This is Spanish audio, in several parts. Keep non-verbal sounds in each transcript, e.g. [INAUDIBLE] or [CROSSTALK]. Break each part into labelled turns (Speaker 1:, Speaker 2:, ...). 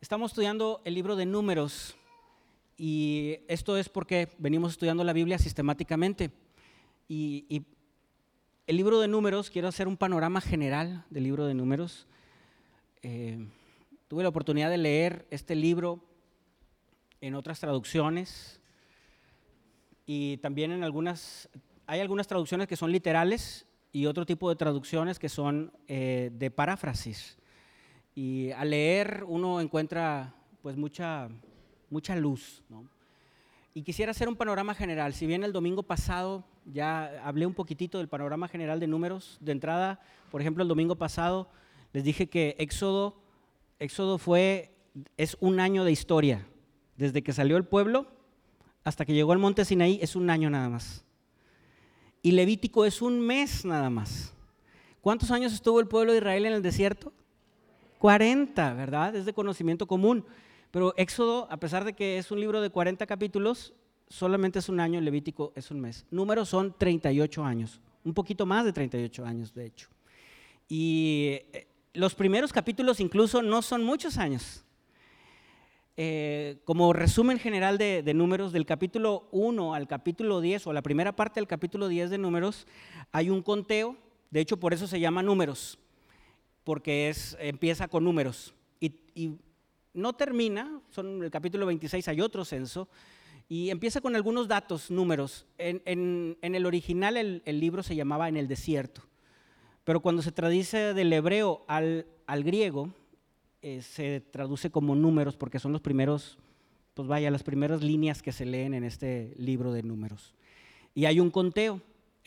Speaker 1: Estamos estudiando el libro de números y esto es porque venimos estudiando la Biblia sistemáticamente. Y, el libro de números, quiero hacer un panorama general del libro de números. Eh, tuve la oportunidad de leer este libro en otras traducciones y también en algunas, hay algunas traducciones que son literales y otro tipo de traducciones que son eh, de paráfrasis. Y al leer uno encuentra pues mucha, mucha luz. Y quisiera hacer un panorama general. Si bien el domingo pasado ya hablé un poquitito del panorama general de números, de entrada, por ejemplo, el domingo pasado les dije que Éxodo, Éxodo fue, es un año de historia. Desde que salió el pueblo hasta que llegó al monte Sinaí es un año nada más. Y Levítico es un mes nada más. ¿Cuántos años estuvo el pueblo de Israel en el desierto? 40, ¿verdad? Es de conocimiento común. Pero Éxodo, a pesar de que es un libro de 40 capítulos, solamente es un año, Levítico es un mes. Números son 38 años, un poquito más de 38 años, de hecho. Y eh, los primeros capítulos incluso no son muchos años. Eh, como resumen general de, de, números, del capítulo 1 al capítulo 10, o la primera parte del capítulo 10 de números, hay un conteo, de hecho por eso se llama números porque es, empieza con números y, no termina, son el capítulo 26 hay otro censo, y empieza con algunos datos, números. En, el original el, libro se llamaba En el desierto, pero cuando se traduce del hebreo al, griego, eh, se traduce como números porque son los primeros, pues vaya, las primeras líneas que se leen en este libro de números. Y hay un conteo,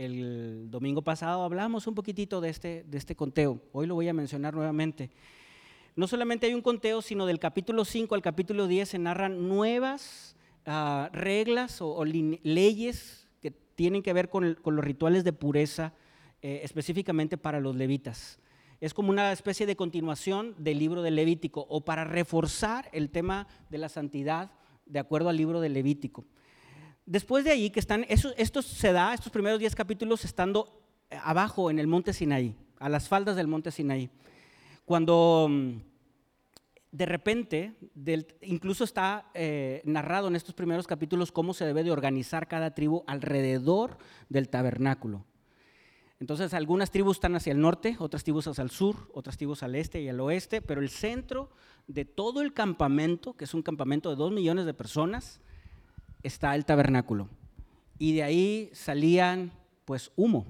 Speaker 1: el domingo pasado hablamos un poquitito de este, de este conteo. Hoy lo voy a mencionar nuevamente. No solamente hay un conteo, sino del capítulo 5 al capítulo 10 se narran nuevas ah, reglas o, leyes que tienen que ver con, los rituales de pureza, eh, específicamente para los levitas. Es como una especie de continuación del libro de Levítico o para reforzar el tema de la santidad de acuerdo al libro de Levítico. Después de ahí, que están, esto se da, estos primeros 10 capítulos estando eh, abajo en el monte Sinaí, a las faldas del monte Sinaí. Cuando mm, de repente, incluso está eh, narrado en estos primeros capítulos cómo se debe de organizar cada tribu alrededor del tabernáculo. Entonces, algunas tribus están hacia el norte, otras tribus hacia el sur, otras tribus al este y al oeste, pero el centro de todo el campamento, que es un campamento de dos millones de personas, está el tabernáculo. Y de ahí salían pues humo.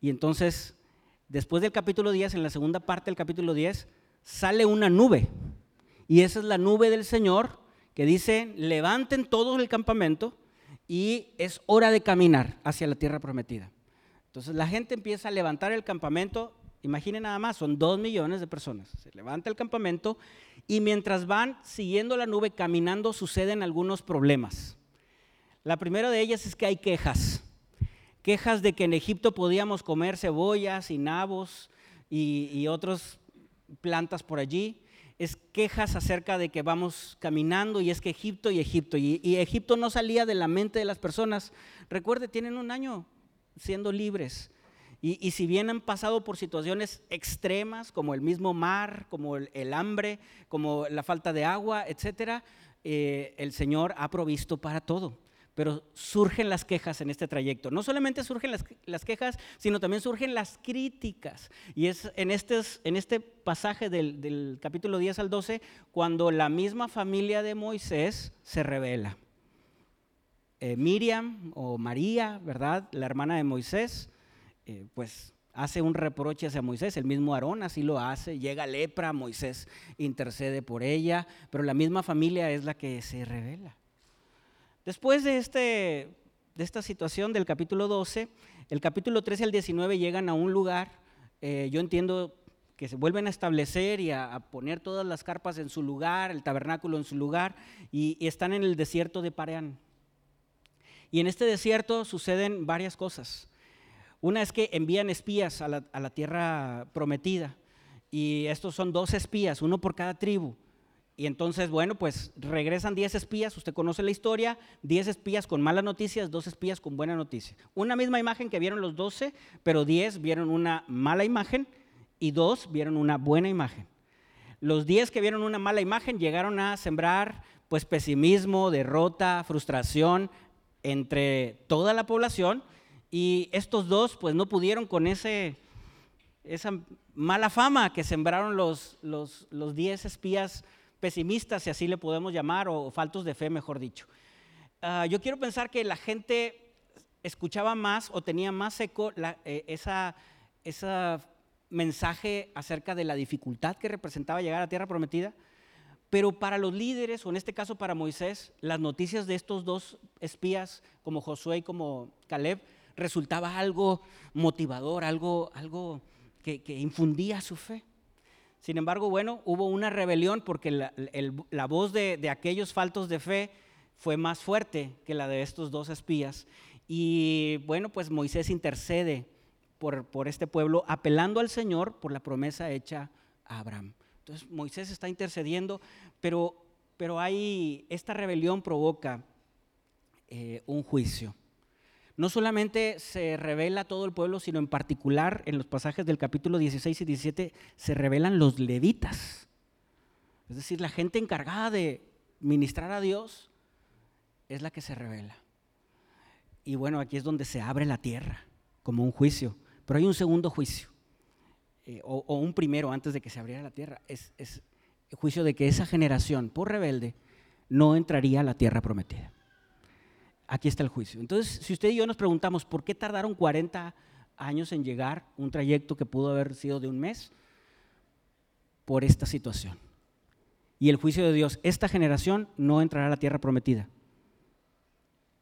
Speaker 1: Y entonces, después del capítulo 10, en la segunda parte del capítulo 10, sale una nube. Y esa es la nube del Señor que dice, levanten todo el campamento y es hora de caminar hacia la tierra prometida. Entonces la gente empieza a levantar el campamento, imaginen nada más, son dos millones de personas. Se levanta el campamento y mientras van siguiendo la nube, caminando, suceden algunos problemas. La primera de ellas es que hay quejas. Quejas de que en Egipto podíamos comer cebollas y nabos y, otras plantas por allí. Es quejas acerca de que vamos caminando y es que Egipto y Egipto. Y, y Egipto no salía de la mente de las personas. Recuerde, tienen un año siendo libres. Y, si bien han pasado por situaciones extremas, como el mismo mar, como el, hambre, como la falta de agua, etcétera, eh, el Señor ha provisto para todo. Pero surgen las quejas en este trayecto. No solamente surgen las, quejas, sino también surgen las críticas. Y es en, en este pasaje del, capítulo 10 al 12 cuando la misma familia de Moisés se revela. Eh, Miriam o María, ¿verdad? La hermana de Moisés, eh, pues hace un reproche hacia Moisés, el mismo Aarón así lo hace, llega lepra, Moisés intercede por ella, pero la misma familia es la que se revela. Después de, este, de esta situación del capítulo 12, el capítulo 13 al 19 llegan a un lugar, eh, yo entiendo que se vuelven a establecer y a, poner todas las carpas en su lugar, el tabernáculo en su lugar, y, y están en el desierto de Pareán. Y en este desierto suceden varias cosas. Una es que envían espías a la, tierra prometida y estos son dos espías, uno por cada tribu. Y entonces, bueno, pues regresan 10 espías, usted conoce la historia, 10 espías con malas noticias, dos espías con buena noticia. Una misma imagen que vieron los 12, pero 10 vieron una mala imagen y dos vieron una buena imagen. Los diez que vieron una mala imagen llegaron a sembrar pues pesimismo, derrota, frustración entre toda la población y estos dos pues no pudieron con ese, esa mala fama que sembraron los, los, los diez espías pesimistas, si así le podemos llamar, o faltos de fe, mejor dicho. Ah, yo quiero pensar que la gente escuchaba más o tenía más eco eh, esa, esa mensaje acerca de la dificultad que representaba llegar a tierra prometida, pero para los líderes, o en este caso para Moisés, las noticias de estos dos espías, como Josué y como Caleb, resultaba algo motivador, algo, algo que, infundía su fe. Sin embargo, bueno, hubo una rebelión porque la, voz de, aquellos faltos de fe fue más fuerte que la de estos dos espías. Y bueno, pues Moisés intercede por, por este pueblo, apelando al Señor por la promesa hecha a Abraham. Entonces Moisés está intercediendo, pero, pero hay, esta rebelión provoca eh, un juicio. No solamente se revela todo el pueblo, sino en particular en los pasajes del capítulo 16 y 17 se revelan los levitas. Es decir, la gente encargada de ministrar a Dios es la que se revela. Y bueno, aquí es donde se abre la tierra, como un juicio. Pero hay un segundo juicio, eh, o, un primero antes de que se abriera la tierra. Es, es el juicio de que esa generación, por rebelde, no entraría a la tierra prometida. Aquí está el juicio. Entonces, si usted y yo nos preguntamos, ¿por qué tardaron 40 años en llegar un trayecto que pudo haber sido de un mes? Por esta situación. Y el juicio de Dios, esta generación no entrará a la tierra prometida.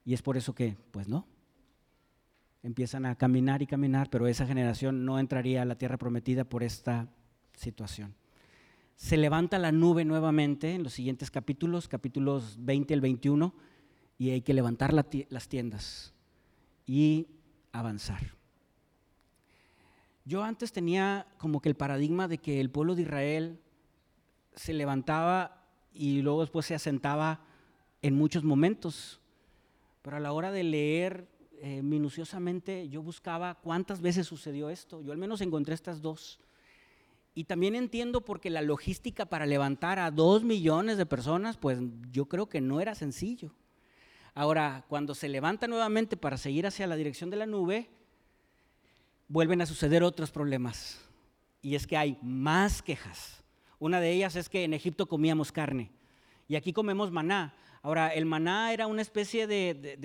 Speaker 1: Y es por eso que, pues no, empiezan a caminar y caminar, pero esa generación no entraría a la tierra prometida por esta situación. Se levanta la nube nuevamente en los siguientes capítulos, capítulos 20 al 21, y hay que levantar las tiendas y avanzar. Yo antes tenía como que el paradigma de que el pueblo de Israel se levantaba y luego después se asentaba en muchos momentos. Pero a la hora de leer eh, minuciosamente, yo buscaba cuántas veces sucedió esto. Yo al menos encontré estas dos. Y también entiendo porque la logística para levantar a dos millones de personas, pues yo creo que no era sencillo. Ahora, cuando se levanta nuevamente para seguir hacia la dirección de la nube, vuelven a suceder otros problemas. Y es que hay más quejas. Una de ellas es que en Egipto comíamos carne y aquí comemos maná. Ahora, el maná era una especie de,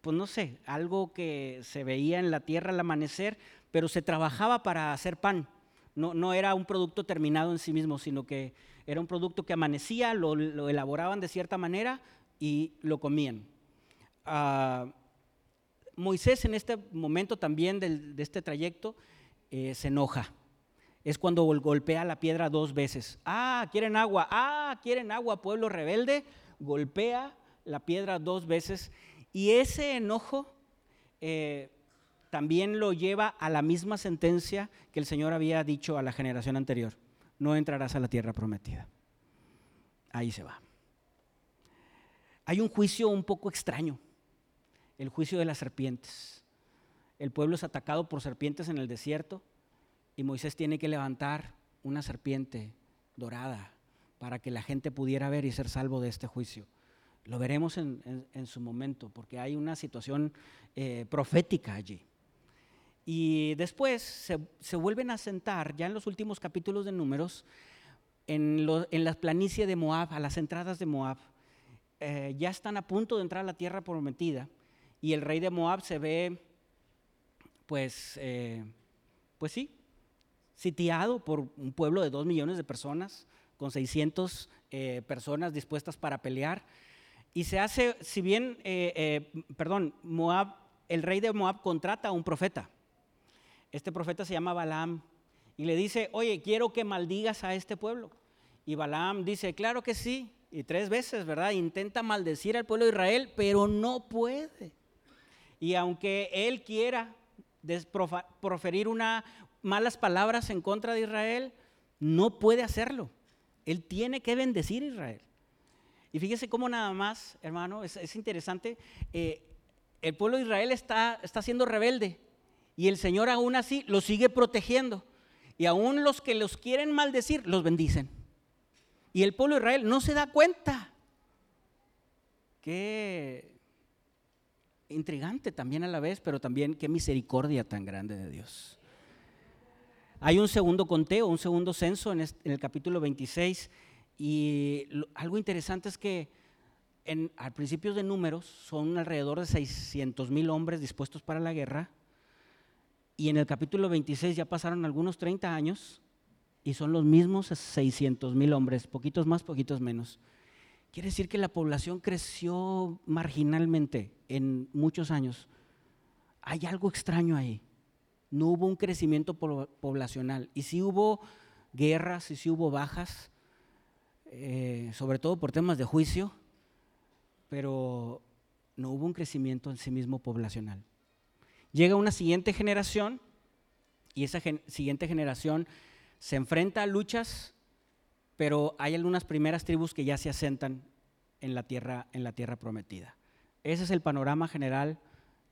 Speaker 1: pues no sé, algo que se veía en la tierra al amanecer, pero se trabajaba para hacer pan. No, no era un producto terminado en sí mismo, sino que era un producto que amanecía, lo, elaboraban de cierta manera y lo comían. Ah, Moisés en este momento también de este trayecto eh, se enoja. Es cuando golpea la piedra dos veces. Ah, quieren agua. Ah, quieren agua, pueblo rebelde golpea la piedra dos veces y ese enojo eh, también lo lleva a la misma sentencia que el Señor había dicho a la generación anterior. No entrarás a la tierra prometida. Ahí se va. Hay un juicio un poco extraño, el juicio de las serpientes. El pueblo es atacado por serpientes en el desierto y Moisés tiene que levantar una serpiente dorada para que la gente pudiera ver y ser salvo de este juicio. Lo veremos en, su momento, porque hay una situación eh, profética allí. Y después se, vuelven a sentar, ya en los últimos capítulos de Números, en, la planicie de Moab, a las entradas de Moab. Eh, ya están a punto de entrar a la tierra prometida y el rey de Moab se ve, pues, eh, pues sí, sitiado por un pueblo de dos millones de personas, con 600 eh, personas dispuestas para pelear. Y se hace, si bien, eh, perdón, Moab, el rey de Moab contrata a un profeta. Este profeta se llama Balaam y le dice, oye, quiero que maldigas a este pueblo. Y Balaam dice, claro que sí. Y tres veces, ¿verdad? Intenta maldecir al pueblo de Israel, pero no puede. Y aunque él quiera proferir unas malas palabras en contra de Israel, no puede hacerlo. Él tiene que bendecir a Israel. Y fíjese cómo nada más, hermano, es, interesante, eh, el pueblo de Israel está, está siendo rebelde y el Señor aún así los sigue protegiendo. Y aún los que los quieren maldecir, los bendicen. Y el pueblo de Israel no se da cuenta. Qué intrigante también a la vez, pero también qué misericordia tan grande de Dios. Hay un segundo conteo, un segundo censo en, el capítulo 26 y algo interesante es que al principio de números son alrededor de 600 mil hombres dispuestos para la guerra y en el capítulo 26 ya pasaron algunos 30 años y son los mismos 600 mil hombres, poquitos más, poquitos menos. Quiere decir que la población creció marginalmente en muchos años. Hay algo extraño ahí. No hubo un crecimiento poblacional. Y sí hubo guerras y sí hubo bajas, eh, sobre todo por temas de juicio, pero no hubo un crecimiento en sí mismo poblacional. Llega una siguiente generación y esa siguiente generación se enfrenta a luchas pero hay algunas primeras tribus que ya se asentan en la tierra, en la tierra prometida. Ese es el panorama general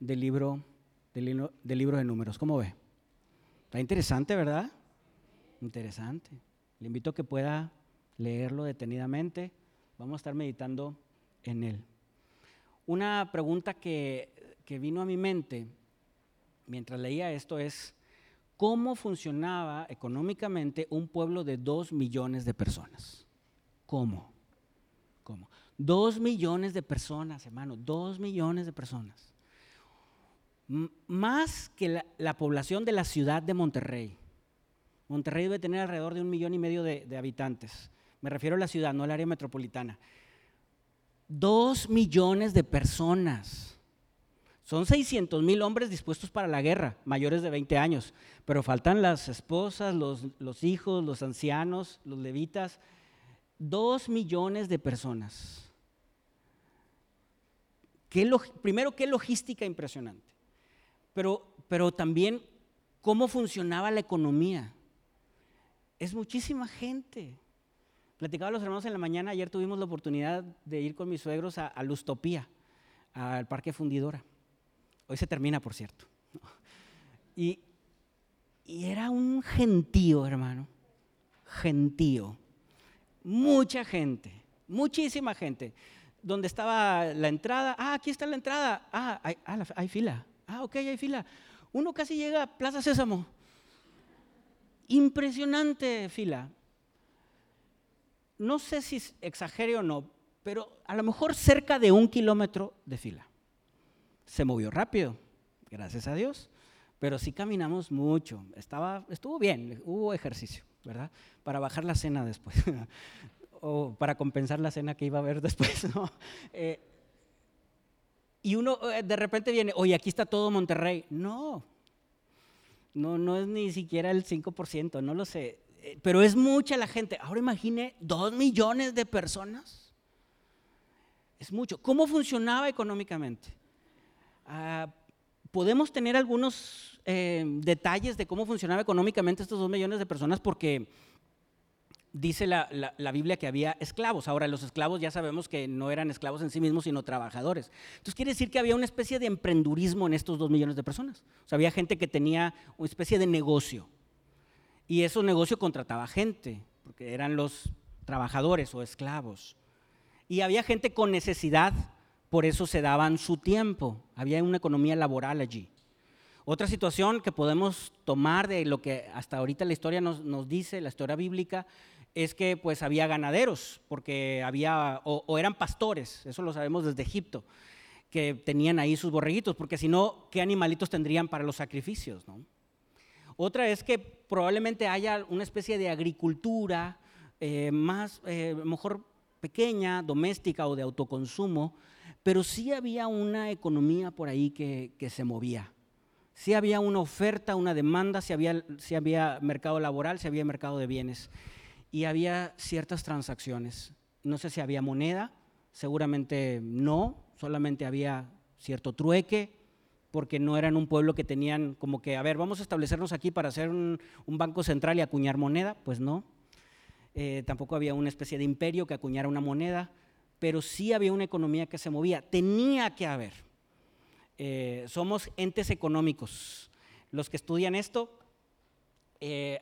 Speaker 1: del libro, del, de números. ¿Cómo ve? Está interesante, ¿verdad? Interesante. Le invito a que pueda leerlo detenidamente. Vamos a estar meditando en él. Una pregunta que, que vino a mi mente mientras leía esto es, cómo funcionaba económicamente un pueblo de dos millones de personas. ¿Cómo? ¿Cómo? Dos millones de personas, hermano, dos millones de personas. más que la, población de la ciudad de Monterrey. Monterrey debe tener alrededor de un millón y medio de, de habitantes. Me refiero a la ciudad, no al área metropolitana. Dos millones de personas. Son 600 mil hombres dispuestos para la guerra, mayores de 20 años, pero faltan las esposas, los, hijos, los ancianos, los levitas. Dos millones de personas. primero, qué logística impresionante, pero, pero también cómo funcionaba la economía. Es muchísima gente. Platicaba a los hermanos en la mañana, ayer tuvimos la oportunidad de ir con mis suegros a, a Lustopía, al Parque Fundidora. Hoy se termina, por cierto. Y, era un gentío, hermano. Gentío. Mucha gente, muchísima gente. Donde estaba la entrada, ah, aquí está la entrada, ah, hay, ah, hay fila, ah, ok, hay fila. Uno casi llega a Plaza Sésamo. Impresionante fila. No sé si exagere o no, pero a lo mejor cerca de un kilómetro de fila se movió rápido, gracias a Dios, pero sí caminamos mucho. Estaba, estuvo bien, hubo ejercicio, ¿verdad? Para bajar la cena después, [LAUGHS] o para compensar la cena que iba a haber [LAUGHS] después, eh, y uno eh, de repente viene, oye, aquí está todo Monterrey. No, no, no es ni siquiera el 5%, no lo sé. Eh, pero es mucha la gente. Ahora imagine dos millones de personas. Es mucho. ¿Cómo funcionaba económicamente? Ah, podemos tener algunos eh, detalles de cómo funcionaba económicamente estos dos millones de personas porque dice la, Biblia que había esclavos. Ahora, los esclavos ya sabemos que no eran esclavos en sí mismos, sino trabajadores. Entonces, quiere decir que había una especie de emprendurismo en estos dos millones de personas. O sea, había gente que tenía una especie de negocio. Y ese negocio contrataba gente, porque eran los trabajadores o esclavos. Y había gente con necesidad por eso se daban su tiempo. Había una economía laboral allí. Otra situación que podemos tomar de lo que hasta ahorita la historia nos, dice, la historia bíblica, es que pues había ganaderos, porque había, o, eran pastores, eso lo sabemos desde Egipto, que tenían ahí sus borreguitos, porque si no, ¿qué animalitos tendrían para los sacrificios? Otra es que probablemente haya una especie de agricultura eh, más, eh, mejor pequeña, doméstica o de autoconsumo, pero sí había una economía por ahí que, se movía. Sí había una oferta, una demanda, sí había, había mercado laboral, sí había mercado de bienes y había ciertas transacciones. No sé si había moneda, seguramente no, solamente había cierto trueque, porque no eran un pueblo que tenían como que, a ver, vamos a establecernos aquí para hacer un, banco central y acuñar moneda, pues no. Eh, tampoco había una especie de imperio que acuñara una moneda pero sí había una economía que se movía, tenía que haber. Eh, somos entes económicos. Los que estudian esto, eh,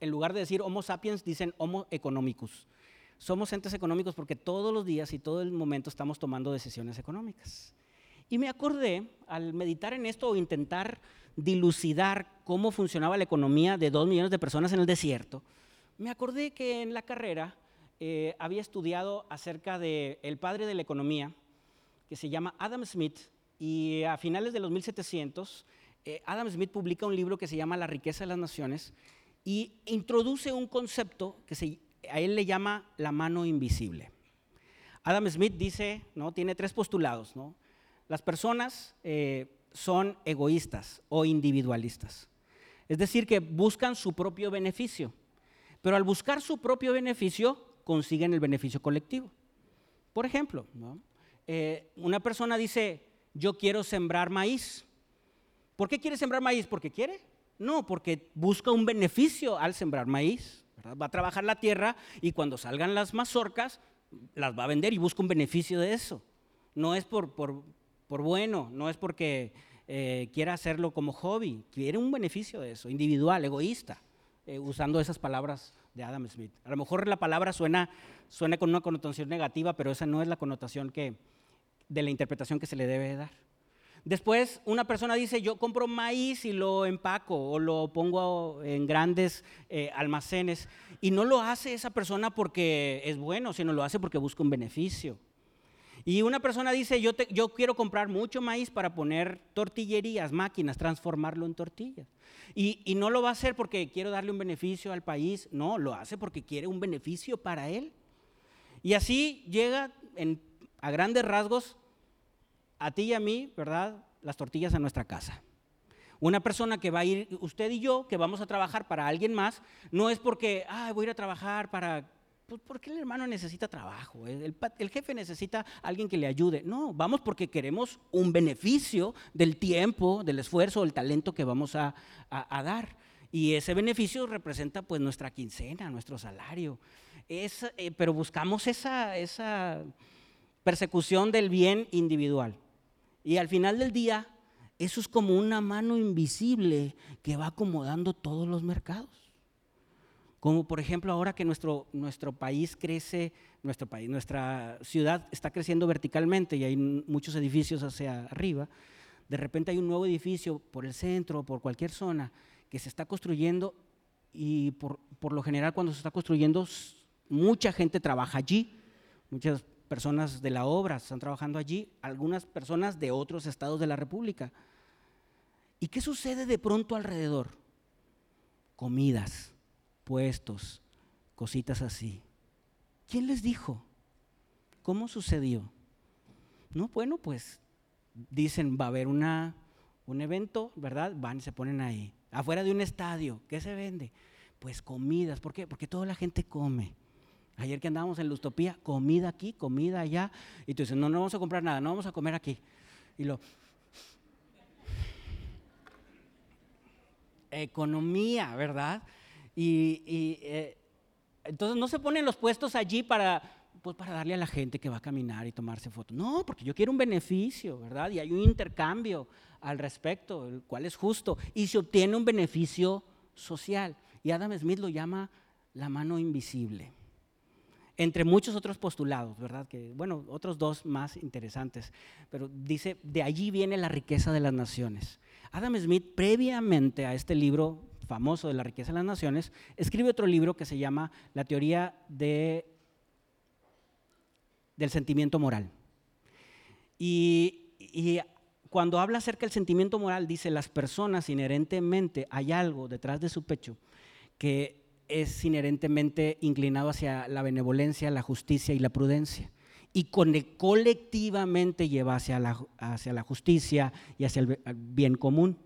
Speaker 1: en lugar de decir Homo sapiens, dicen Homo economicus, somos entes económicos porque todos los días y todo el momento estamos tomando decisiones económicas. Y me acordé, al meditar en esto o intentar dilucidar cómo funcionaba la economía de dos millones de personas en el desierto, me acordé que en la carrera eh, había estudiado acerca del el padre de la economía, que se llama Adam Smith, y a finales de los 1700, eh, Adam Smith publica un libro que se llama La riqueza de las naciones y introduce un concepto que a él le llama la mano invisible. Adam Smith dice, ¿no? tiene tres postulados. ¿no? Las personas eh, son egoístas o individualistas. Es decir, que buscan su propio beneficio. Pero al buscar su propio beneficio, consiguen el beneficio colectivo. Por ejemplo, eh, una persona dice, yo quiero sembrar maíz. ¿Por qué quiere sembrar maíz? ¿Porque quiere? No, porque busca un beneficio al sembrar maíz. Va a trabajar la tierra y cuando salgan las mazorcas, las va a vender y busca un beneficio de eso. No es por, por, por bueno, no es porque eh, quiera hacerlo como hobby, quiere un beneficio de eso, individual, egoísta, eh, usando esas palabras de Adam Smith. A lo mejor la palabra suena, suena con una connotación negativa, pero esa no es la connotación que, de la interpretación que se le debe dar. Después una persona dice, yo compro maíz y lo empaco o lo pongo en grandes eh, almacenes. Y no lo hace esa persona porque es bueno, sino lo hace porque busca un beneficio. Y una persona dice, yo, yo quiero comprar mucho maíz para poner tortillerías, máquinas, transformarlo en tortillas. Y, y, no lo va a hacer porque quiero darle un beneficio al país, no, lo hace porque quiere un beneficio para él. Y así llega en, a grandes rasgos a ti y a mí, ¿verdad? Las tortillas a nuestra casa. Una persona que va a ir, usted y yo, que vamos a trabajar para alguien más, no es porque, ah, voy a ir a trabajar para pues porque el hermano necesita trabajo, el, jefe necesita alguien que le ayude. No, vamos porque queremos un beneficio del tiempo, del esfuerzo, del talento que vamos a, dar. Y ese beneficio representa pues nuestra quincena, nuestro salario. Es, eh, pero buscamos esa, esa persecución del bien individual. Y al final del día, eso es como una mano invisible que va acomodando todos los mercados. Como por ejemplo ahora que nuestro, nuestro país crece, nuestro país, nuestra ciudad está creciendo verticalmente y hay muchos edificios hacia arriba, de repente hay un nuevo edificio por el centro, por cualquier zona, que se está construyendo y por, por lo general cuando se está construyendo mucha gente trabaja allí, muchas personas de la obra están trabajando allí, algunas personas de otros estados de la República. ¿Y qué sucede de pronto alrededor? Comidas puestos, cositas así. ¿Quién les dijo? ¿Cómo sucedió? No, bueno, pues dicen, va a haber una, un evento, ¿verdad? Van y se ponen ahí. Afuera de un estadio, ¿qué se vende? Pues comidas, ¿por qué? Porque toda la gente come. Ayer que andábamos en la utopía, comida aquí, comida allá, y tú dices, no, no vamos a comprar nada, no vamos a comer aquí. Y lo... Economía, ¿verdad? Y, eh, entonces no se ponen los puestos allí para, pues para darle a la gente que va a caminar y tomarse fotos. No, porque yo quiero un beneficio, ¿verdad? Y hay un intercambio al respecto, el cual es justo. Y se obtiene un beneficio social. Y Adam Smith lo llama la mano invisible. Entre muchos otros postulados, ¿verdad? Que, bueno, otros dos más interesantes. Pero dice, de allí viene la riqueza de las naciones. Adam Smith, previamente a este libro, famoso de la riqueza de las naciones, escribe otro libro que se llama La teoría de, del sentimiento moral. Y, cuando habla acerca del sentimiento moral, dice, las personas inherentemente hay algo detrás de su pecho que es inherentemente inclinado hacia la benevolencia, la justicia y la prudencia. Y colectivamente lleva hacia la, hacia la justicia y hacia el bien común.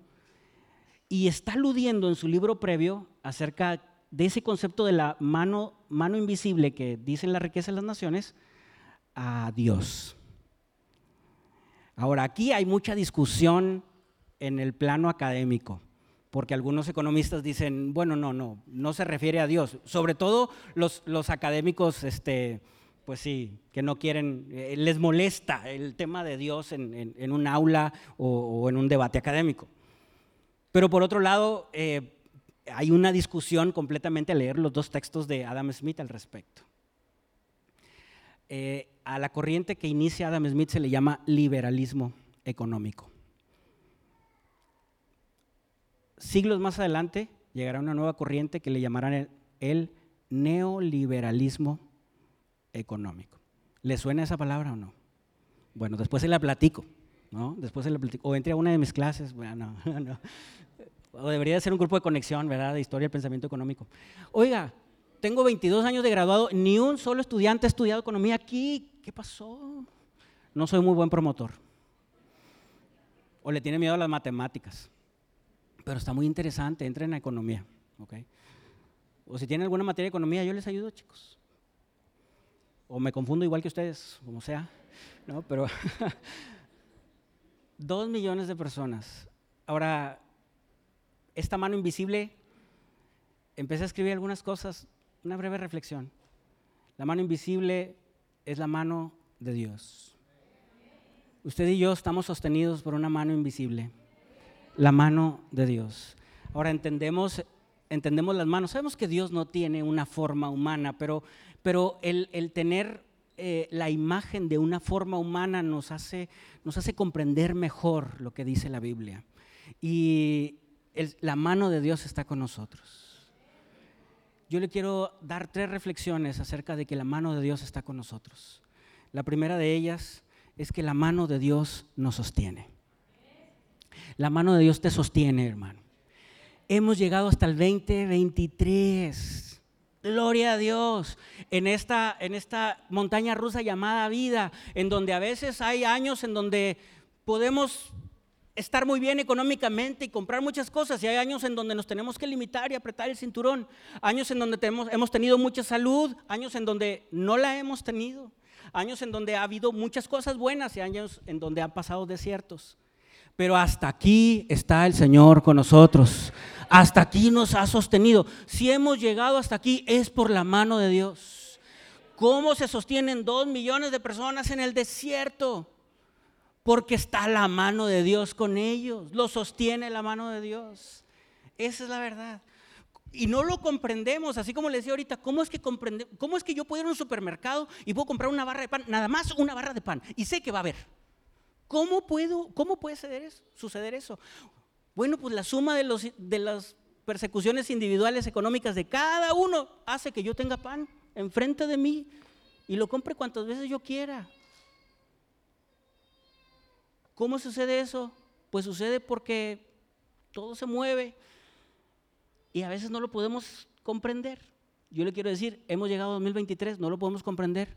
Speaker 1: Y está aludiendo en su libro previo acerca de ese concepto de la mano, mano invisible que dice en la riqueza de las naciones a Dios. Ahora, aquí hay mucha discusión en el plano académico, porque algunos economistas dicen, bueno, no, no, no se refiere a Dios. Sobre todo los, los académicos, este, pues sí, que no quieren, eh, les molesta el tema de Dios en, un aula o en un debate académico. Pero por otro lado, eh, hay una discusión completamente a leer los dos textos de Adam Smith al respecto. eh, a la corriente que inicia Adam Smith se le llama liberalismo económico. Siglos más adelante llegará una nueva corriente que le llamarán el, neoliberalismo económico. ¿Le suena esa palabra o no? Bueno, después se la platico, ¿no? Después se la platico. O entre a una de mis clases, bueno, [LAUGHS] no. O debería ser un grupo de conexión, ¿verdad? De historia y pensamiento económico. Oiga, tengo 22 años de graduado, ni un solo estudiante ha estudiado economía aquí. ¿Qué pasó? No soy muy buen promotor. O le tiene miedo a las matemáticas. Pero está muy interesante, entren a economía. O si tienen alguna materia de economía, yo les ayudo, chicos. O me confundo igual que ustedes, como sea. ¿no? Pero [LAUGHS] dos millones de personas. Ahora, esta mano invisible, empecé a escribir algunas cosas, una breve reflexión. La mano invisible es la mano de Dios. Usted y yo estamos sostenidos por una mano invisible, la mano de Dios. Ahora entendemos, entendemos las manos. Sabemos que Dios no tiene una forma humana, pero, pero el, tener eh, la imagen de una forma humana nos hace, nos hace comprender mejor lo que dice la Biblia. Y la mano de Dios está con nosotros. Yo le quiero dar tres reflexiones acerca de que la mano de Dios está con nosotros. La primera de ellas es que la mano de Dios nos sostiene. La mano de Dios te sostiene, hermano. Hemos llegado hasta el 2023 Gloria a Dios. En esta, en esta montaña rusa llamada vida, en donde a veces hay años en donde podemos estar muy bien económicamente y comprar muchas cosas y hay años en donde nos tenemos que limitar y apretar el cinturón, años en donde tenemos, hemos tenido mucha salud, años en donde no la hemos tenido, años en donde ha habido muchas cosas buenas y años en donde han pasado desiertos. Pero hasta aquí está el Señor con nosotros. Hasta aquí nos ha sostenido. Si hemos llegado hasta aquí es por la mano de Dios. ¿Cómo se sostienen dos millones de personas en el desierto? Porque está la mano de Dios con ellos. Lo sostiene la mano de Dios. Esa es la verdad. Y no lo comprendemos, así como le decía ahorita, ¿cómo es que comprende, cómo es que yo puedo ir a un supermercado y puedo comprar una barra de pan, nada más una barra de pan, y sé que va a haber? ¿Cómo, puedo, cómo puede suceder eso? Bueno, pues la suma de, los, de las persecuciones individuales económicas de cada uno hace que yo tenga pan enfrente de mí y lo compre cuantas veces yo quiera. ¿Cómo sucede eso? Pues sucede porque todo se mueve y a veces no lo podemos comprender. Yo le quiero decir, hemos llegado a 2023, no lo podemos comprender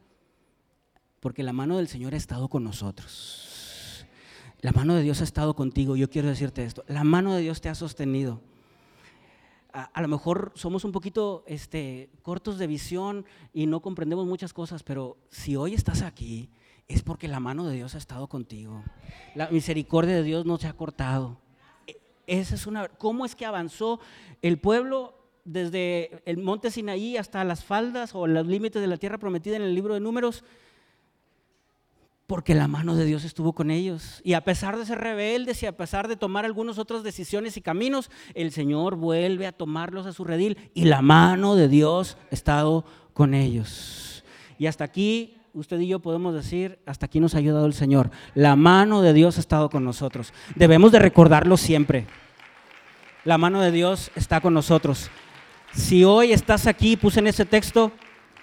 Speaker 1: porque la mano del Señor ha estado con nosotros. La mano de Dios ha estado contigo. Yo quiero decirte esto. La mano de Dios te ha sostenido. A, lo mejor somos un poquito este, cortos de visión y no comprendemos muchas cosas, pero si hoy estás aquí es porque la mano de Dios ha estado contigo. La misericordia de Dios no se ha cortado. E, esa es una. ¿Cómo es que avanzó el pueblo desde el monte Sinaí hasta las faldas o los límites de la tierra prometida en el libro de Números? porque la mano de Dios estuvo con ellos. Y a pesar de ser rebeldes y a pesar de tomar algunas otras decisiones y caminos, el Señor vuelve a tomarlos a su redil y la mano de Dios ha estado con ellos. Y hasta aquí, usted y yo podemos decir, hasta aquí nos ha ayudado el Señor. La mano de Dios ha estado con nosotros. Debemos de recordarlo siempre. La mano de Dios está con nosotros. Si hoy estás aquí, puse en ese texto,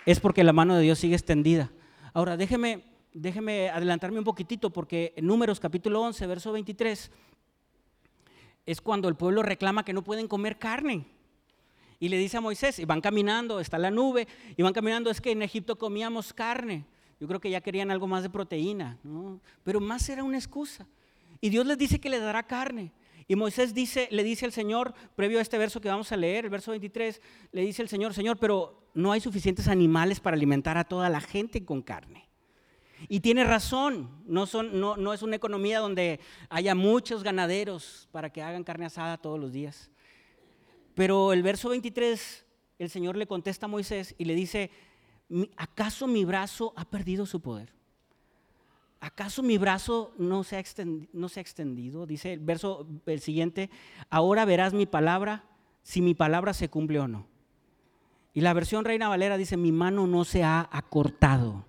Speaker 1: es porque la mano de Dios sigue extendida. Ahora, déjeme déjeme adelantarme un poquitito porque en Números capítulo 11, verso 23, es cuando el pueblo reclama que no pueden comer carne. Y le dice a Moisés, y van caminando, está la nube, y van caminando, es que en Egipto comíamos carne. Yo creo que ya querían algo más de proteína, pero más era una excusa. Y Dios les dice que les dará carne. Y Moisés le dice al Señor, previo a este verso que vamos a leer, el verso 23, le dice el Señor, Señor, pero no hay suficientes animales para alimentar a toda la gente con carne. Y tiene razón, no, no, no, es una economía donde haya muchos ganaderos para que hagan carne asada todos los días. Pero el verso 23, el Señor le contesta a Moisés y le dice, ¿acaso mi brazo ha perdido su poder? ¿Acaso mi brazo no se ha extendido? No se ha extendido? Dice el verso el siguiente, ahora verás mi palabra, si mi palabra se cumple o no. Y la versión Reina Valera dice, mi mano no se ha acortado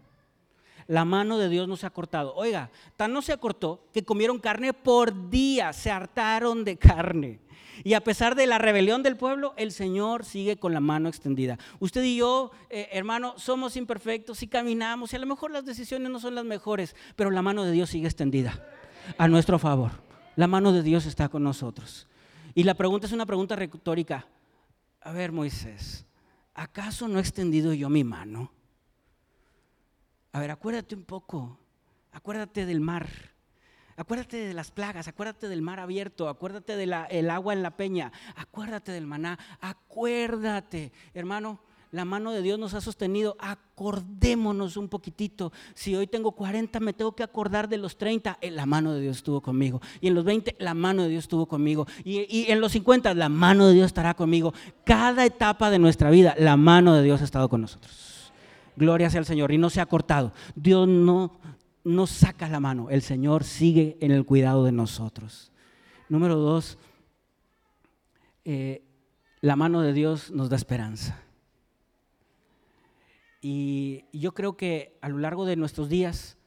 Speaker 1: la mano de Dios no se ha cortado. Oiga, tan no se acortó que comieron carne por día, se hartaron de carne. Y a pesar de la rebelión del pueblo, el Señor sigue con la mano extendida. Usted y yo, eh, hermano, somos imperfectos y caminamos y a lo mejor las decisiones no son las mejores, pero la mano de Dios sigue extendida a nuestro favor. La mano de Dios está con nosotros. Y la pregunta es una pregunta retórica. A ver, Moisés, ¿acaso no he extendido yo mi mano? A ver, acuérdate un poco, acuérdate del mar Acuérdate de las plagas, acuérdate del mar abierto, acuérdate del agua en la peña, acuérdate del maná, acuérdate, hermano. La mano de Dios nos ha sostenido. Acordémonos un poquitito. Si hoy tengo 40, me tengo que acordar de los 30. La mano de Dios estuvo conmigo. Y en los 20, la mano de Dios estuvo conmigo. Y, y en los 50, la mano de Dios estará conmigo. Cada etapa de nuestra vida, la mano de Dios ha estado con nosotros. Gloria sea al Señor. Y no se ha cortado. Dios no no saca la mano, el Señor sigue en el cuidado de nosotros. Número dos, eh, la mano de Dios nos da esperanza. Y yo creo que a lo largo de nuestros días,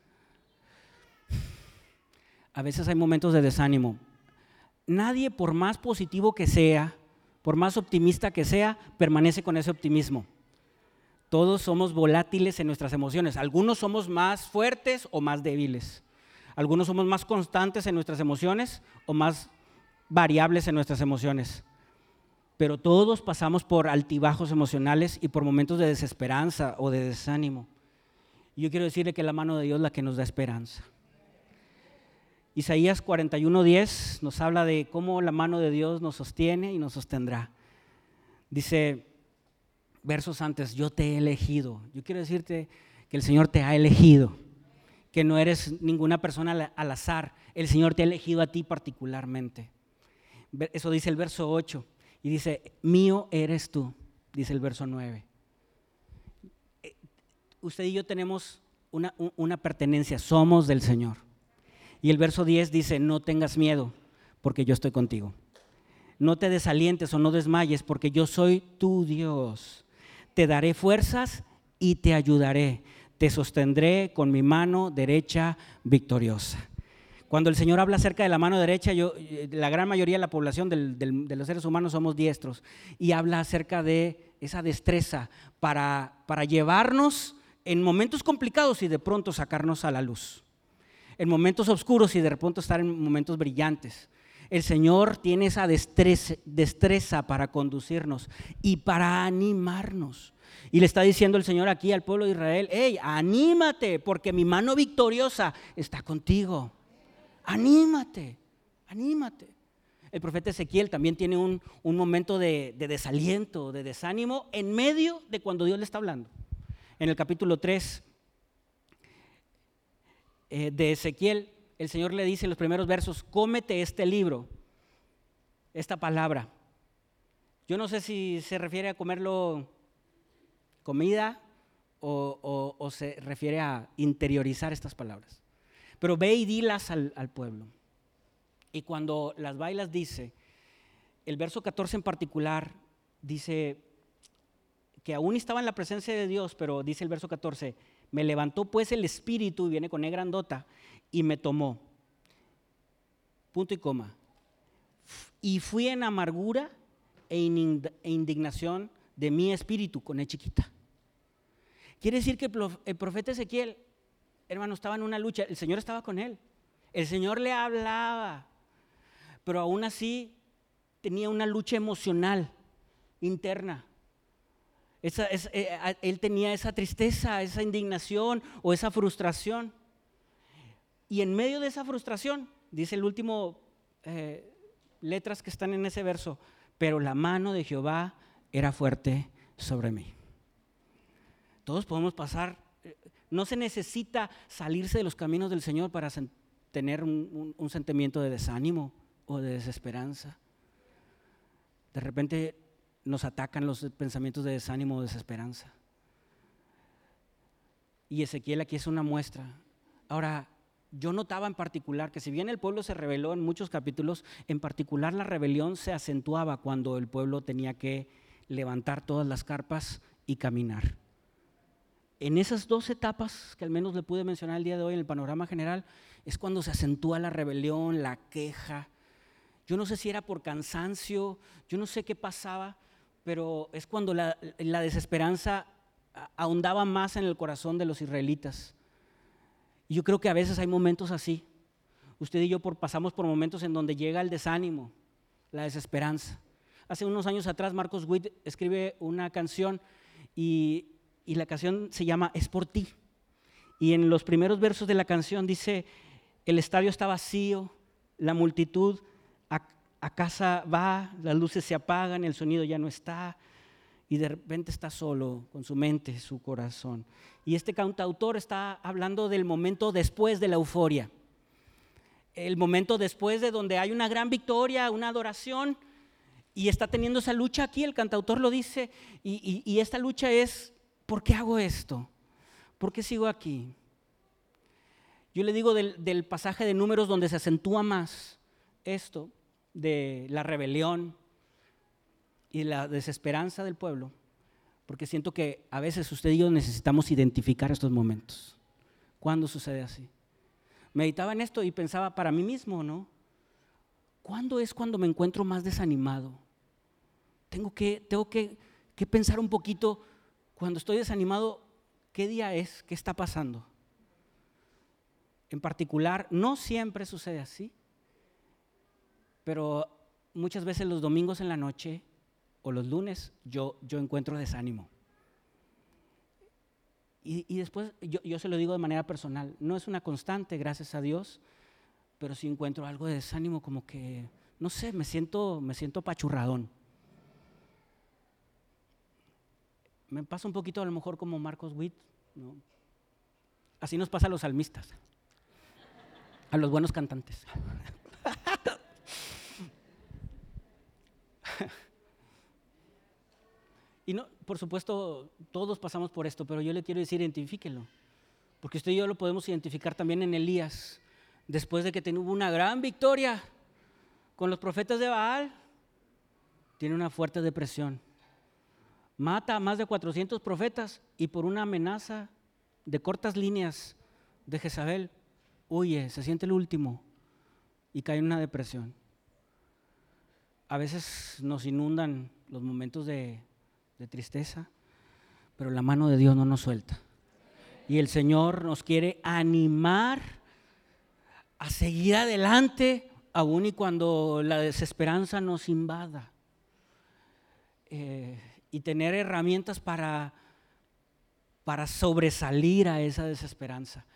Speaker 1: a veces hay momentos de desánimo. Nadie, por más positivo que sea, por más optimista que sea, permanece con ese optimismo. Todos somos volátiles en nuestras emociones. Algunos somos más fuertes o más débiles. Algunos somos más constantes en nuestras emociones o más variables en nuestras emociones. Pero todos pasamos por altibajos emocionales y por momentos de desesperanza o de desánimo. Yo quiero decirle que la mano de Dios es la que nos da esperanza. Isaías 41:10 nos habla de cómo la mano de Dios nos sostiene y nos sostendrá. Dice, versos antes, yo te he elegido. Yo quiero decirte que el Señor te ha elegido, que no eres ninguna persona al azar, el Señor te ha elegido a ti particularmente. Eso dice el verso 8 y dice, mío eres tú, dice el verso 9. Eh, usted y yo tenemos una, una pertenencia, somos del Señor. Y el verso 10 dice, no tengas miedo, porque yo estoy contigo. No te desalientes o no desmayes, porque yo soy tu Dios te daré fuerzas y te ayudaré. Te sostendré con mi mano derecha victoriosa. Cuando el Señor habla acerca de la mano derecha, yo, la gran mayoría de la población de los seres humanos somos diestros y habla acerca de esa destreza para, para llevarnos en momentos complicados y de pronto sacarnos a la luz. En momentos oscuros y de pronto estar en momentos brillantes. El Señor tiene esa destreza, para conducirnos y para animarnos. Y le está diciendo el Señor aquí al pueblo de Israel, hey, anímate, porque mi mano victoriosa está contigo. Anímate, anímate. El profeta Ezequiel también tiene un, momento de, desaliento, de desánimo, en medio de cuando Dios le está hablando. En el capítulo 3 eh, de Ezequiel, el Señor le dice en los primeros versos, cómete este libro, esta palabra. Yo no sé si se refiere a comerlo comida o, se refiere a interiorizar estas palabras. Pero ve y dilas al, pueblo. Y cuando las bailas dice, el verso 14 en particular dice que aún estaba en la presencia de Dios, pero dice el verso 14, me levantó pues el espíritu, y viene con E grandota, y me tomó. Punto y coma. Y fui en amargura e, e indignación de mi espíritu con E chiquita. Quiere decir que el profeta Ezequiel, hermano, estaba en una lucha. El Señor estaba con él. El Señor le hablaba. Pero aún así tenía una lucha emocional interna. Eh, él tenía esa tristeza, esa indignación o esa frustración. Y en medio de esa frustración, dice el último eh, letras que están en ese verso, pero la mano de Jehová era fuerte sobre mí. Todos podemos pasar, eh, no se necesita salirse de los caminos del Señor para tener un, un sentimiento de desánimo o de desesperanza. De repente nos atacan los pensamientos de desánimo o desesperanza. Y Ezequiel aquí es una muestra. Ahora, yo notaba en particular que si bien el pueblo se rebeló en muchos capítulos, en particular la rebelión se acentuaba cuando el pueblo tenía que levantar todas las carpas y caminar. en esas dos etapas que al menos le pude mencionar el día de hoy en el panorama general, es cuando se acentúa la rebelión, la queja. Yo no sé si era por cansancio, yo no sé qué pasaba, pero es cuando la, la desesperanza ahondaba más en el corazón de los israelitas. Y yo creo que a veces hay momentos así. Usted y yo pasamos por momentos en donde llega el desánimo, la desesperanza. Hace unos años atrás Marcos Witt escribe una canción y, la canción se llama Es por ti. Y en los primeros versos de la canción dice, el estadio está vacío, la multitud a, casa va, las luces se apagan, el sonido ya no está, y de repente está solo con su mente, su corazón. Y este cantautor está hablando del momento después de la euforia, el momento después de donde hay una gran victoria, una adoración, y está teniendo esa lucha aquí, el cantautor lo dice, y, esta lucha es, ¿por qué hago esto? ¿Por qué sigo aquí? Yo le digo del, pasaje de números donde se acentúa más esto de la rebelión y la desesperanza del pueblo, porque siento que a veces usted y yo necesitamos identificar estos momentos. ¿Cuándo sucede así? Meditaba en esto y pensaba para mí mismo, ¿no? ¿Cuándo es cuando me encuentro más desanimado? Tengo que, tengo que, que pensar un poquito, cuando estoy desanimado, ¿qué día es? ¿Qué está pasando? En particular, no siempre sucede así, pero muchas veces los domingos en la noche o los lunes yo, yo encuentro desánimo. Y, y después yo, yo, se lo digo de manera personal, no es una constante, gracias a Dios, pero si encuentro algo de desánimo, como que, no sé, me siento, me siento pachurradón. Me pasa un poquito a lo mejor como Marcos Witt. Así nos pasa a los salmistas a los buenos cantantes. Y por supuesto, todos pasamos por esto, pero yo le quiero decir, identifíquenlo. Porque usted y yo lo podemos identificar también en Elías, después de que tuvo una gran victoria con los profetas de Baal, tiene una fuerte depresión. Mata a más de 400 profetas y por una amenaza de cortas líneas de Jezabel huye, se siente el último y cae en una depresión. A veces nos inundan los momentos de, de tristeza, pero la mano de Dios no nos suelta. Y el Señor nos quiere animar a seguir adelante, aun y cuando la desesperanza nos invada. Eh, y tener herramientas para, para sobresalir a esa desesperanza.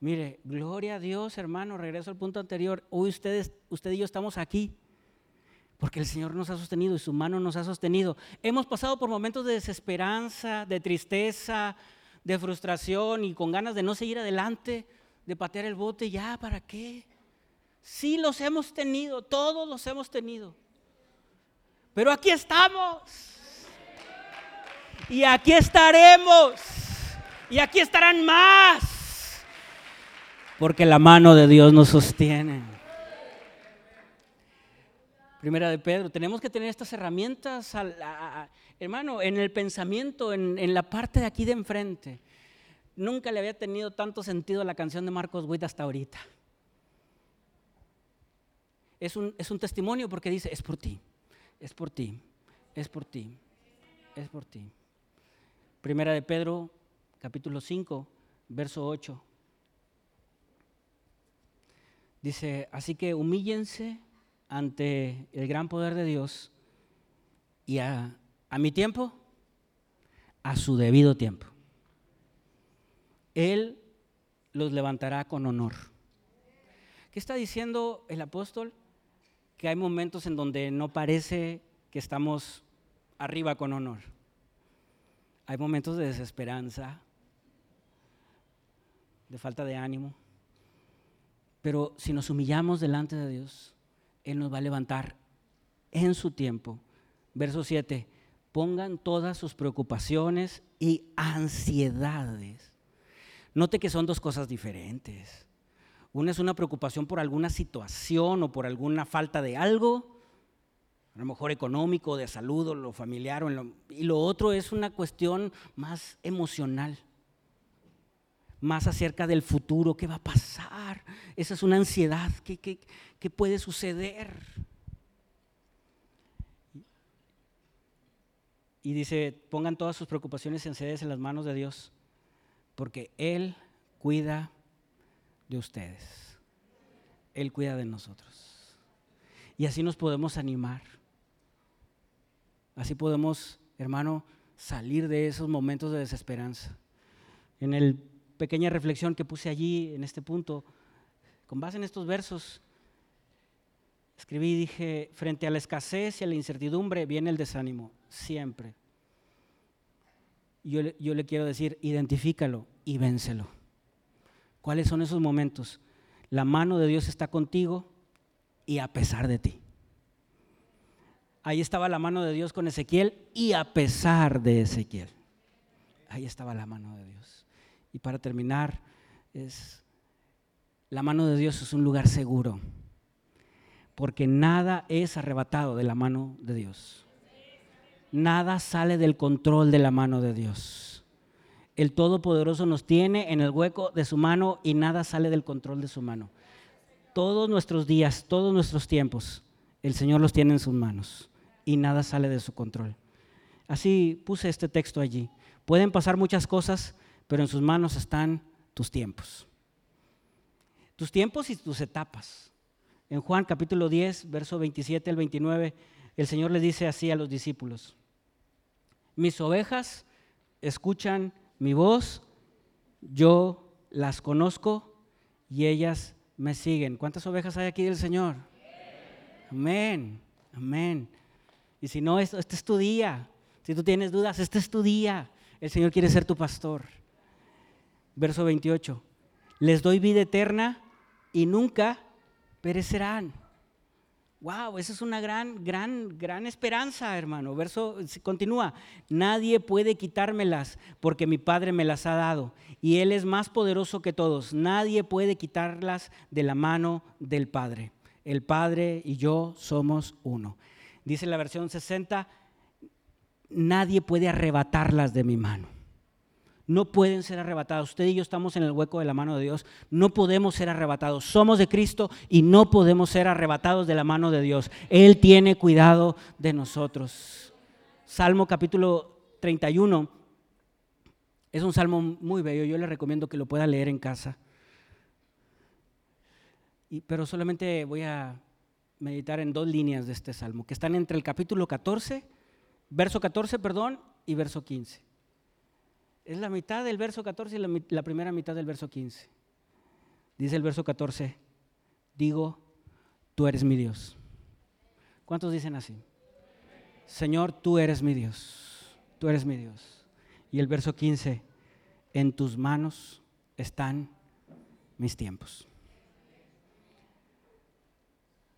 Speaker 1: Mire, gloria a Dios, hermano, regreso al punto anterior. Hoy ustedes, usted y yo estamos aquí porque el Señor nos ha sostenido y su mano nos ha sostenido. Hemos pasado por momentos de desesperanza, de tristeza, de frustración y con ganas de no seguir adelante, de patear el bote, ya, ¿para qué? Sí los hemos tenido, todos los hemos tenido. Pero aquí estamos. Y aquí estaremos. Y aquí estarán más porque la mano de Dios nos sostiene. Primera de Pedro, tenemos que tener estas herramientas, a, hermano, en el pensamiento, en, en, la parte de aquí de enfrente. Nunca le había tenido tanto sentido la canción de Marcos Witt hasta ahorita. Es un, es un testimonio porque dice, es por ti, es por ti, es por ti, es por ti. Primera de Pedro, capítulo 5, verso 8. Dice, así que humíllense ante el gran poder de Dios y a, a mi tiempo, a su debido tiempo. Él los levantará con honor. ¿Qué está diciendo el apóstol? Que hay momentos en donde no parece que estamos arriba con honor. Hay momentos de desesperanza, de falta de ánimo. Pero si nos humillamos delante de Dios, Él nos va a levantar en su tiempo. Verso 7, pongan todas sus preocupaciones y ansiedades. Note que son dos cosas diferentes. Una es una preocupación por alguna situación o por alguna falta de algo, a lo mejor económico, de salud o lo familiar, o lo, y lo otro es una cuestión más emocional. más acerca del futuro, qué va a pasar. Esa es una ansiedad, ¿qué, qué puede suceder? Y dice, pongan todas sus preocupaciones y ansiedades en las manos de Dios, porque Él cuida de ustedes. Él cuida de nosotros. Y así nos podemos animar. Así podemos, hermano, salir de esos momentos de desesperanza. En la pequeña reflexión que puse allí, en este punto, con base en estos versos, escribí y dije, frente a la escasez y a la incertidumbre viene el desánimo, siempre. Yo, yo le quiero decir, identifícalo y vénselo. ¿Cuáles son esos momentos? La mano de Dios está contigo y a pesar de ti. Ahí estaba la mano de Dios con Ezequiel y a pesar de Ezequiel. Ahí estaba la mano de Dios. Y para terminar, es la mano de Dios es un lugar seguro, porque nada es arrebatado de la mano de Dios. Nada sale del control de la mano de Dios. El Todopoderoso nos tiene en el hueco de su mano y nada sale del control de su mano. Todos nuestros días, todos nuestros tiempos, el Señor los tiene en sus manos y nada sale de su control. Así puse este texto allí. Pueden pasar muchas cosas, pero en sus manos están tus tiempos. Tus tiempos y tus etapas. En Juan capítulo 10, verso 27 al 29, el Señor le dice así a los discípulos. Mis ovejas escuchan mi voz, yo las conozco y ellas me siguen. ¿Cuántas ovejas hay aquí del Señor? Amén, amén. Y si no, este es tu día. Si tú tienes dudas, este es tu día. El Señor quiere ser tu pastor. Verso 28. Les doy vida eterna y nunca perecerán. Wow, esa es una gran, gran, gran esperanza, hermano. Verso continúa. Nadie puede quitármelas porque mi Padre me las ha dado y Él es más poderoso que todos. Nadie puede quitarlas de la mano del Padre. El Padre y yo somos uno. Dice la versión 60, nadie puede arrebatarlas de mi mano. No pueden ser arrebatadas. Usted y yo estamos en el hueco de la mano de Dios. No podemos ser arrebatados. Somos de Cristo y no podemos ser arrebatados de la mano de Dios. Él tiene cuidado de nosotros. Salmo capítulo 31 es un salmo muy bello. Yo le recomiendo que lo pueda leer en casa. pero solamente voy a meditar en dos líneas de este salmo, que están entre el capítulo 14, verso 14, perdón, y verso 15. Es la mitad del verso 14 y la, la primera mitad del verso 15. Dice el verso 14, digo, tú eres mi Dios. ¿Cuántos dicen así? Señor, tú eres mi Dios, tú eres mi Dios. Y el verso 15, en tus manos están mis tiempos.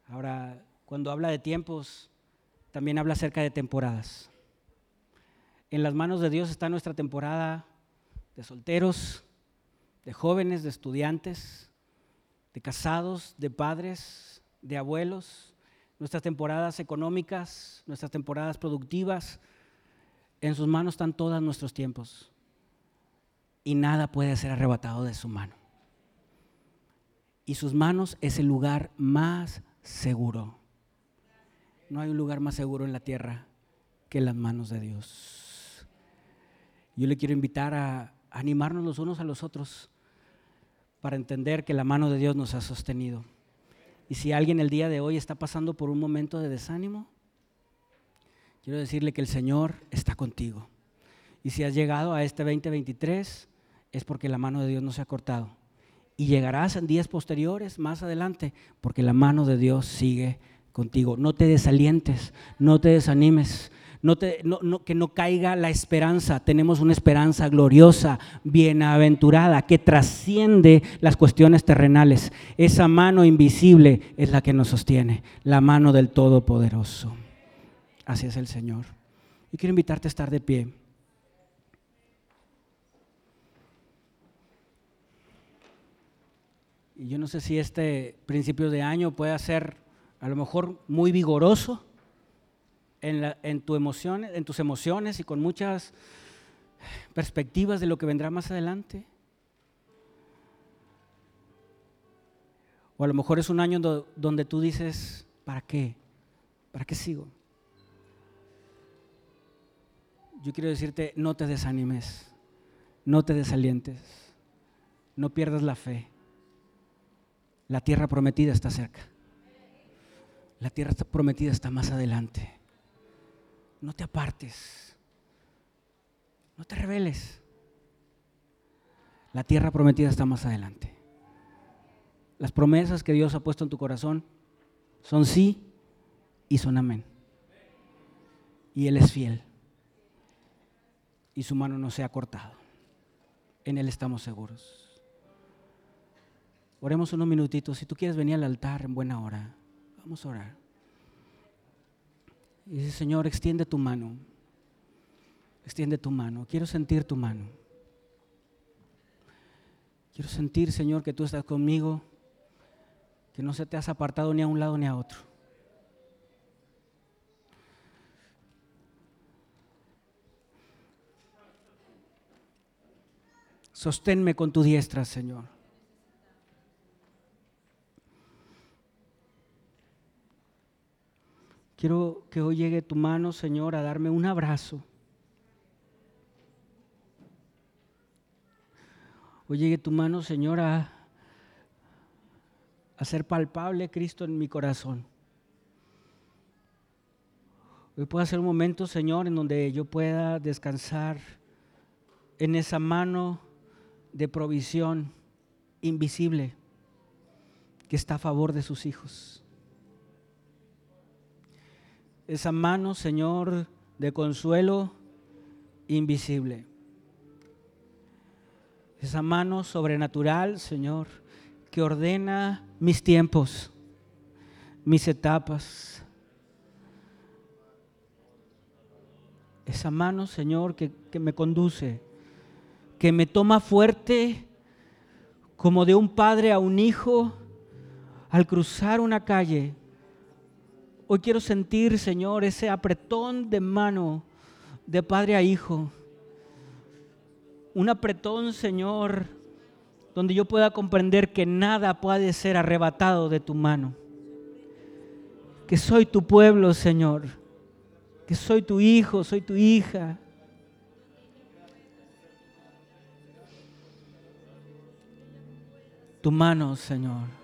Speaker 1: Ahora, cuando habla de tiempos, también habla acerca de temporadas. En las manos de Dios está nuestra temporada de solteros, de jóvenes, de estudiantes, de casados, de padres, de abuelos, nuestras temporadas económicas, nuestras temporadas productivas. En sus manos están todos nuestros tiempos y nada puede ser arrebatado de su mano. Y sus manos es el lugar más seguro. No hay un lugar más seguro en la tierra que las manos de Dios. Yo le quiero invitar a animarnos los unos a los otros para entender que la mano de Dios nos ha sostenido. Y si alguien el día de hoy está pasando por un momento de desánimo, quiero decirle que el Señor está contigo. Y si has llegado a este 2023, es porque la mano de Dios no se ha cortado y llegarás en días posteriores, más adelante, porque la mano de Dios sigue contigo. No te desalientes, no te desanimes, no te, que no caiga la esperanza. Tenemos una esperanza gloriosa, bienaventurada, que trasciende las cuestiones terrenales. Esa mano invisible es la que nos sostiene, la mano del Todopoderoso. Así es el Señor. Y quiero invitarte a estar de pie. Y yo no sé si este principio de año puede ser a lo mejor muy vigoroso en, tu emoción, en tus emociones y con muchas perspectivas de lo que vendrá más adelante. O a lo mejor es un año donde tú dices, ¿para qué? ¿Para qué sigo? Yo quiero decirte, no te desanimes, no te desalientes, no pierdas la fe. La tierra prometida está cerca. La tierra prometida está más adelante. No te apartes. No te rebeles. La tierra prometida está más adelante. Las promesas que Dios ha puesto en tu corazón son sí y son amén. Y Él es fiel. Y su mano no se ha cortado. En Él estamos seguros. Oremos unos minutitos. Si tú quieres venir al altar en buena hora, vamos a orar. Y dice, Señor, extiende tu mano. Extiende tu mano. Quiero sentir tu mano. Quiero sentir, Señor, que tú estás conmigo, que no se te has apartado ni a un lado ni a otro. Sosténme con tu diestra, Señor. Quiero que hoy llegue tu mano, Señor, a darme un abrazo. Hoy llegue tu mano, Señor, a hacer palpable Cristo en mi corazón. Hoy puede ser un momento, Señor, en donde yo pueda descansar en esa mano de provisión invisible que está a favor de sus hijos. Esa mano, Señor, de consuelo invisible. Esa mano sobrenatural, Señor, que ordena mis tiempos, mis etapas. Esa mano, Señor, que, que me conduce que me toma fuerte como de un padre a un hijo al cruzar una calle. Hoy quiero sentir, Señor, ese apretón de mano de padre a hijo. Un apretón, Señor, donde yo pueda comprender que nada puede ser arrebatado de tu mano. Que soy tu pueblo, Señor. Que soy tu hijo, soy tu hija. tu mano, Señor.